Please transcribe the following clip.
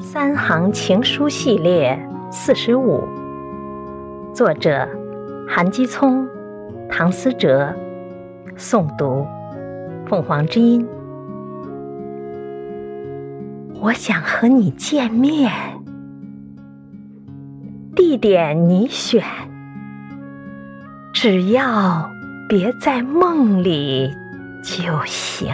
三行情书系列四十五，作者韩基聪、唐思哲，诵读凤凰之音。我想和你见面，地点你选，只要别在梦里就行。